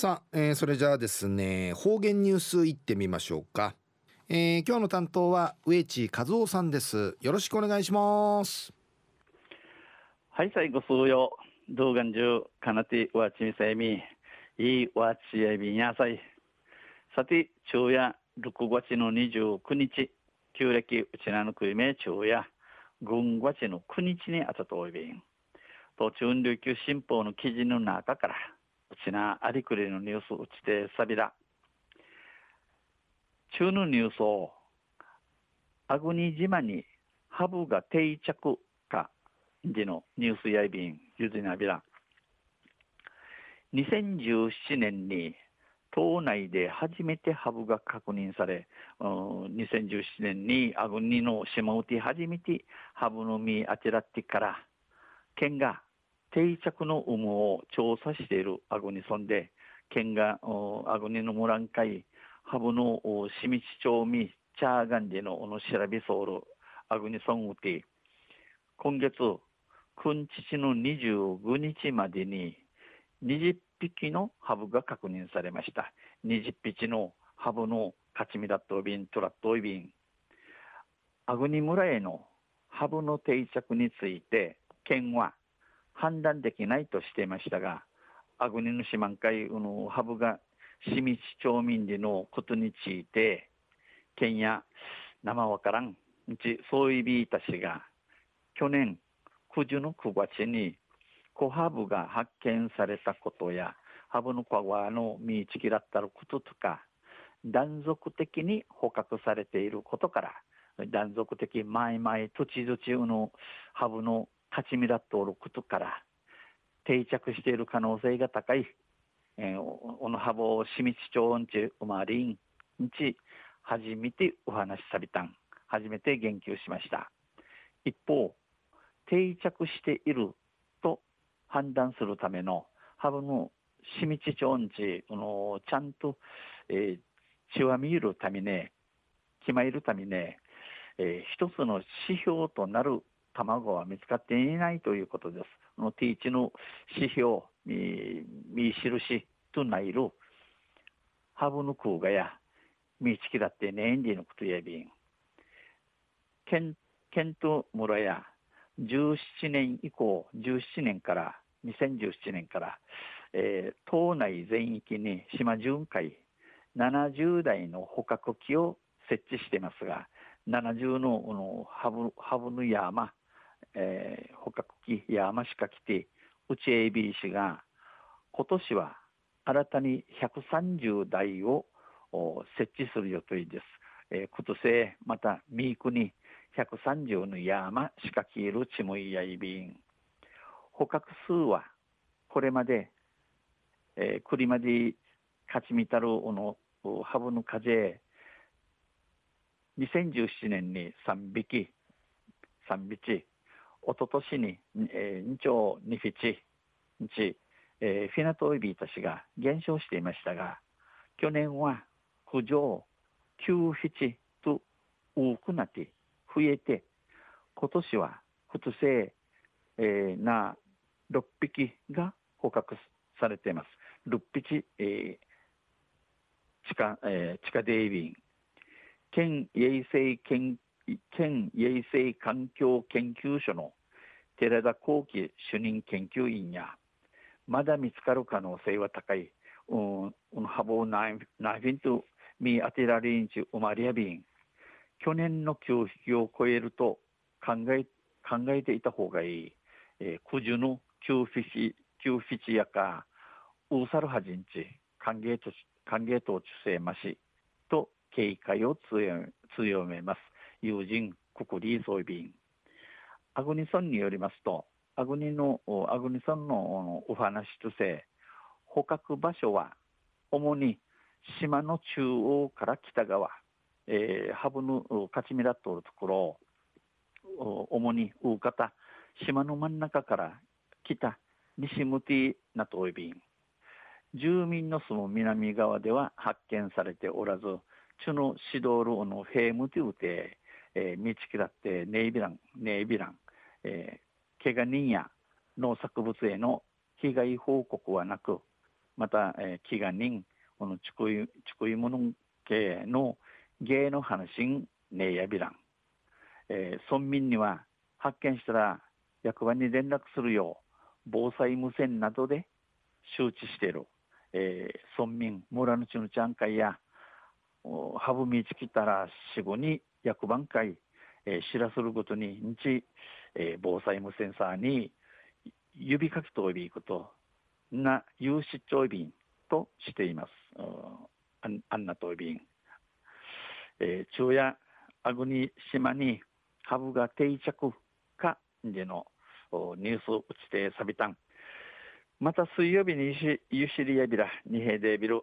さあ、えー、それじゃあですね方言ニュースいってみましょうか、えー、今日の担当は植地和夫さんです。よろしくお願いします。はい最後数曜動画中かなてわちみさえみ。いいわちやびんやさい。さて昼夜6月の29日。旧暦うちなのくいめ昼夜。軍月の9日にあたとおいびん。途中琉球新報の記事の中からちなありくりのニュースうちてさびら中のニュースをあぐに島にハブが定着かでのニュースやいびんゆずなびら。2017年に島内で初めてハブが確認され、2017年にアグニの島うて初めてハブの実あちらってから、県が定着の有無を調査しているアグニ村で、県がアグニの村ん会、ハブのしみち町みチャーガンジのの調べソウル、アグニ村うて、今月、くんちちの25日までに20匹のハブが確認されました。20匹のハブの勝ち身だっとびん、トラットイビン。アグニ村へのハブの定着について、県は判断できないとしていましたが、アグニの島会のハブが市民町民でのことについて、県や生わからん、うちそういびいたしが、去年9時の9月に小ハブが発見されたことや、ハブの小川の見つきだったこととか、断続的に捕獲されていることから、断続的前々土地土地のハブの勝ち身だっておることから、定着している可能性が高い、えー、このハブを清水町んち生まりんち、初めてお話しさびたん、初めて言及しました。一方、定着していると判断するためのハブのしみちちょんち、のちゃんと、えー、血は見るために、決まるために、えー、一つの指標となる卵は見つかっていないということです。この T1 の指標、見印となる、ハブの空がや、見つきだってねんでのことやびん。県、県と村や、17年以降、17年から、2017年から、えー、島内全域に島巡回70台の捕獲機を設置していますが、70ののハブハブの山、えー、捕獲機山しか来て、うち AB 氏が今年は新たに130台を設置する予定です。えー、今年また三国130の山しか消えるちむいやいびん。捕獲数はこれまで、えー、栗まで勝ちみたるのハブの風2017年に3匹、3匹、おととしに、えー、2丁2匹、1、えー、フィナトイビーたちが減少していましたが、去年は浮上9匹と多くなって増えて、今年は普通性、えー、な6匹が捕獲されています。6匹、えー、地下、えー、地下デイビン、県衛生県県衛生環境研究所の寺田幸喜主任研究員や、まだ見つかる可能性は高い、うん、ハボナイフィンとミアテラリンチウマリアビン、去年の9匹を超えると考え考えていた方がいい、えー、九十の9匹9匹やかウーサルハジンチ歓迎と歓迎と中世ましと警戒を強めます。友人ククリーソイビンアグニソンによりますとアグニのアグニソンのお話とせ捕獲場所は主に島の中央から北側えー、ハブの勝ち目だっとるところ主に大方島の真ん中から北西向きなといびん住民の住む南側では発見されておらずチュの指導路のヘームティウテ、えー、道きだってネイビランネイビラン、えー、怪我人や農作物への被害報告はなくまた、えー、祈願人このちくいちくいもの系の芸の話ねえやびらん、えー、村民には発見したら役場に連絡するよう防災無線などで周知している、えー、村民村のちのちゃん会やハブミチキたら死後に役番会、えー、知らすることに日、えー、防災無線サーに指かきとびくことな有出張便としています。あんなと便。えー、昼夜あぐに島にハブが定着かでのニュース打ちてさびたん。また水曜日にゆしりやびらにへでびる。